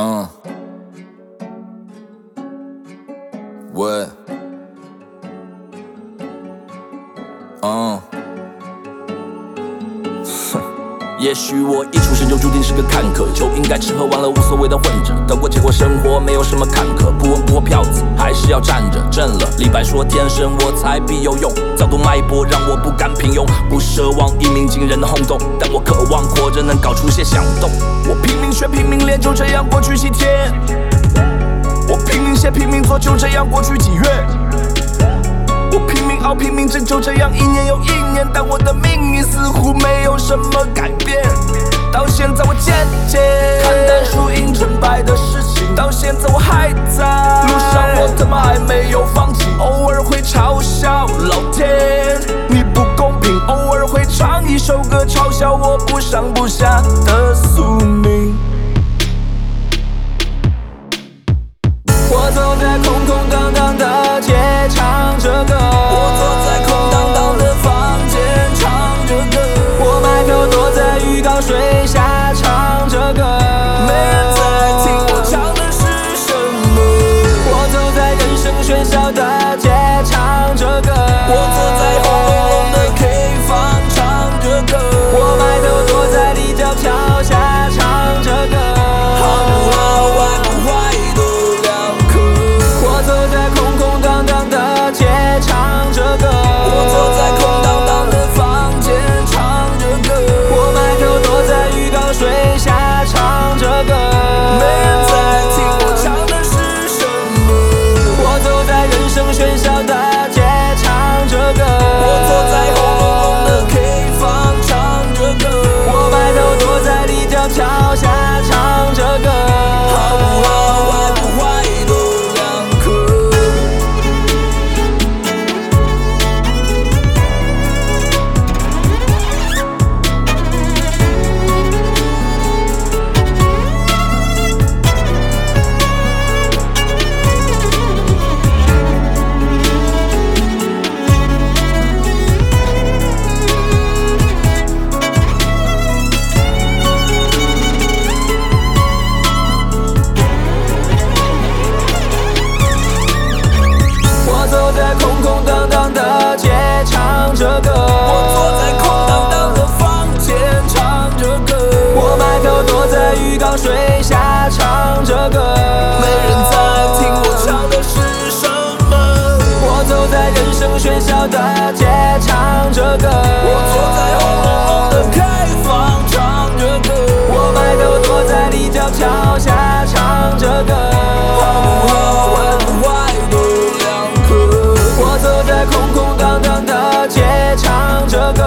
嗯，喂，嗯，哼，也许我一出生就注定是个看客，就应该吃喝玩乐无所谓的混着，得过且过生活没有什么坎坷，不温不火票子。要站着，挣了。李白说天生我材必有用，早读脉搏让我不甘平庸，不奢望一鸣惊人的轰动，但我渴望活着能搞出些响动。我拼命学拼命练，就这样过去几天。我拼命写拼命做，就这样过去几月。我拼命熬拼命挣，就这样一年又一年，但我的命运似乎没有什么改变。到现在我渐渐么还没有放弃。偶尔会嘲笑老天你不公平，偶尔会唱一首歌嘲笑我不上不下的宿命。我走在空水下，唱着歌。没人在听我唱的是什么。我走在人生喧嚣的街，唱着歌。我坐在轰隆隆的开放，唱着歌。我埋头躲在立交桥下，唱着歌。好不好，坏不坏都两可。我走在空空荡荡的街，唱着歌。